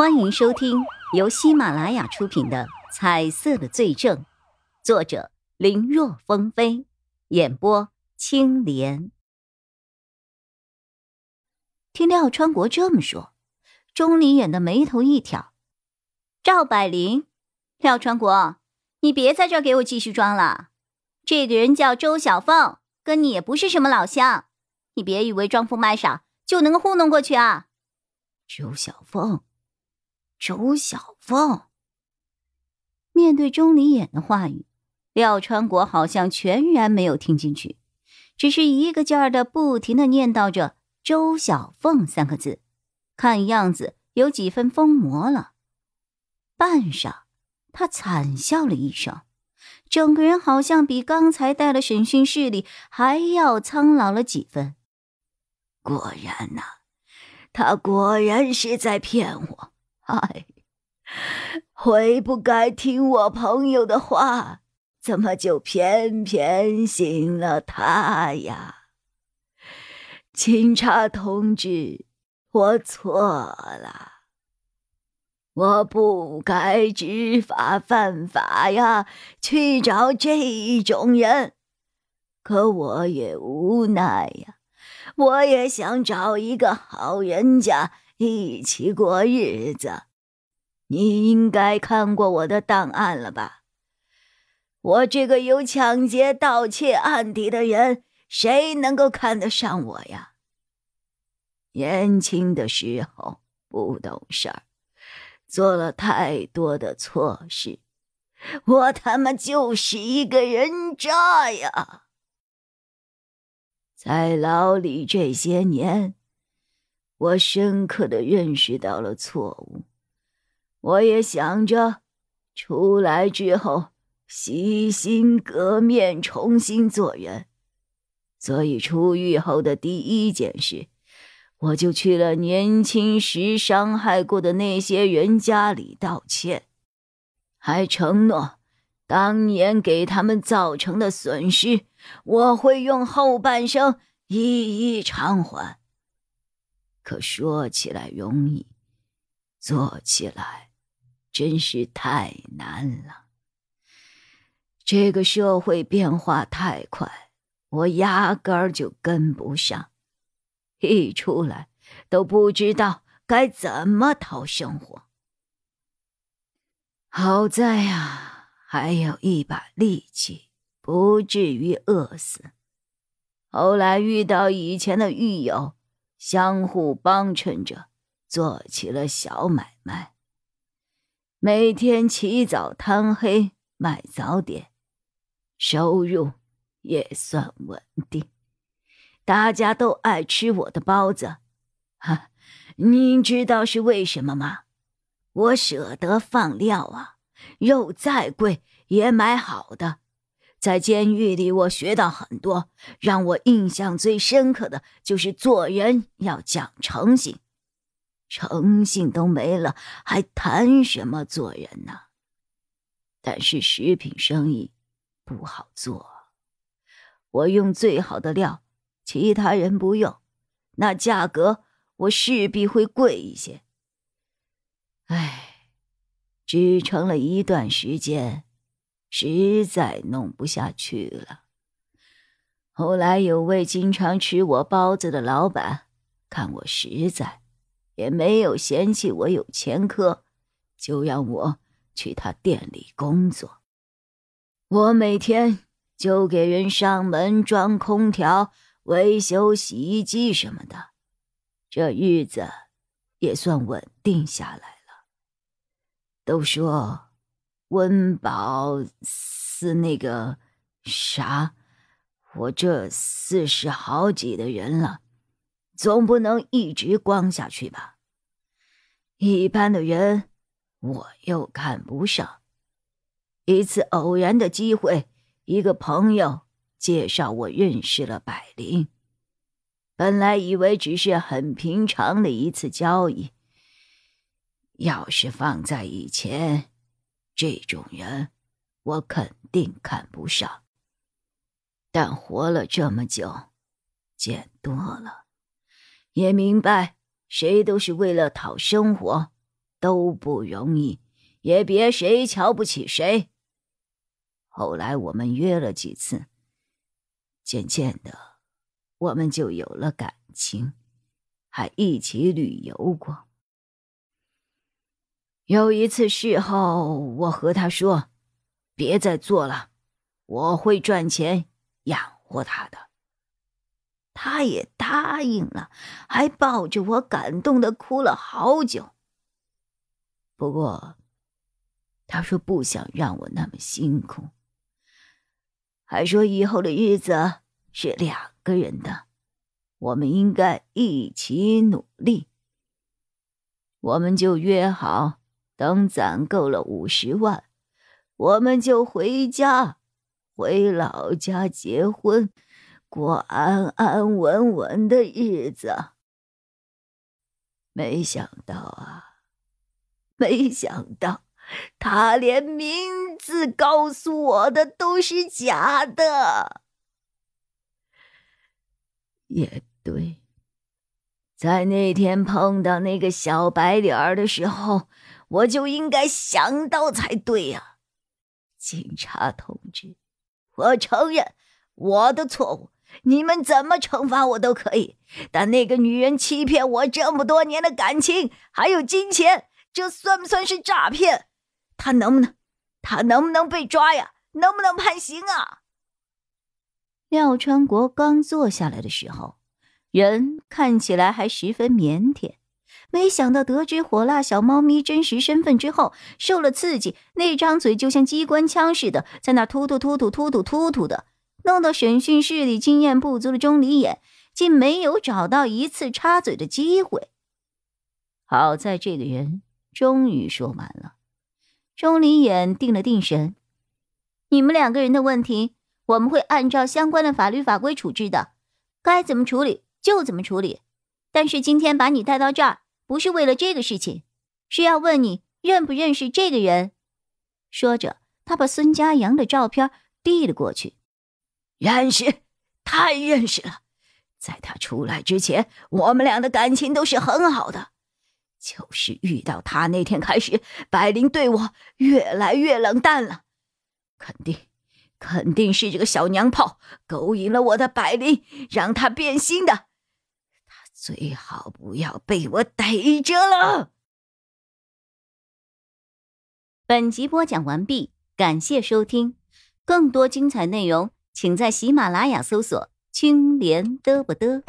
欢迎收听由喜马拉雅出品的《彩色的罪证》，作者林若风飞，演播青莲。听廖川国这么说，钟离眼的眉头一挑：“赵百灵，廖川国，你别在这给我继续装了。这个人叫周小凤，跟你也不是什么老乡，你别以为装疯卖傻就能够糊弄过去啊。”周小凤。周小凤面对钟离眼的话语，廖川国好像全然没有听进去，只是一个劲儿的不停的念叨着“周小凤”三个字，看样子有几分疯魔了。半晌，他惨笑了一声，整个人好像比刚才在了审讯室里还要苍老了几分。果然呐，他果然是在骗我。哎，悔不该听我朋友的话，怎么就偏偏信了他呀？警察同志，我错了，我不该知法犯法呀，去找这种人。可我也无奈呀，我也想找一个好人家。一起过日子，你应该看过我的档案了吧？我这个有抢劫、盗窃案底的人，谁能够看得上我呀？年轻的时候不懂事儿，做了太多的错事，我他妈就是一个人渣呀！在牢里这些年。我深刻的认识到了错误，我也想着出来之后洗心革面，重新做人。所以出狱后的第一件事，我就去了年轻时伤害过的那些人家里道歉，还承诺当年给他们造成的损失，我会用后半生一一偿还。可说起来容易，做起来真是太难了。这个社会变化太快，我压根儿就跟不上，一出来都不知道该怎么讨生活。好在呀，还有一把力气，不至于饿死。后来遇到以前的狱友。相互帮衬着，做起了小买卖。每天起早贪黑卖早点，收入也算稳定。大家都爱吃我的包子，哈，您知道是为什么吗？我舍得放料啊，肉再贵也买好的。在监狱里，我学到很多。让我印象最深刻的就是做人要讲诚信，诚信都没了，还谈什么做人呢？但是食品生意不好做，我用最好的料，其他人不用，那价格我势必会贵一些。唉，支撑了一段时间。实在弄不下去了。后来有位经常吃我包子的老板，看我实在，也没有嫌弃我有前科，就让我去他店里工作。我每天就给人上门装空调、维修洗衣机什么的，这日子也算稳定下来了。都说。温饱是那个啥，我这四十好几的人了，总不能一直光下去吧？一般的人我又看不上。一次偶然的机会，一个朋友介绍我认识了百灵。本来以为只是很平常的一次交易，要是放在以前。这种人，我肯定看不上。但活了这么久，见多了，也明白谁都是为了讨生活，都不容易，也别谁瞧不起谁。后来我们约了几次，渐渐的，我们就有了感情，还一起旅游过。有一次事后，我和他说：“别再做了，我会赚钱养活他的。”他也答应了，还抱着我感动的哭了好久。不过，他说不想让我那么辛苦，还说以后的日子是两个人的，我们应该一起努力。我们就约好，等攒够了五十万，我们就回家，回老家结婚。过安安稳稳的日子，没想到啊，没想到他连名字告诉我的都是假的。也对，在那天碰到那个小白脸的时候，我就应该想到才对呀，警察同志，我承认我的错误。你们怎么惩罚我都可以，但那个女人欺骗我这么多年的感情，还有金钱，这算不算是诈骗？她能不能，她能不能被抓呀？能不能判刑啊？廖川国刚坐下来的时候，人看起来还十分腼腆，没想到得知火辣小猫咪真实身份之后，受了刺激，那张嘴就像机关枪似的，在那突突突突突突突突的。弄到审讯室里经验不足的钟离眼竟没有找到一次插嘴的机会。好在这个人终于说完了。钟离眼定了定神：“你们两个人的问题，我们会按照相关的法律法规处置的，该怎么处理就怎么处理。但是今天把你带到这儿，不是为了这个事情，是要问你认不认识这个人。”说着，他把孙家阳的照片递了过去。认识，太认识了。在他出来之前，我们俩的感情都是很好的。就是遇到他那天开始，百灵对我越来越冷淡了。肯定，肯定是这个小娘炮勾引了我的百灵，让他变心的。最好不要被我逮着了。本集播讲完毕，感谢收听，更多精彩内容。请在喜马拉雅搜索“青莲嘚不嘚”。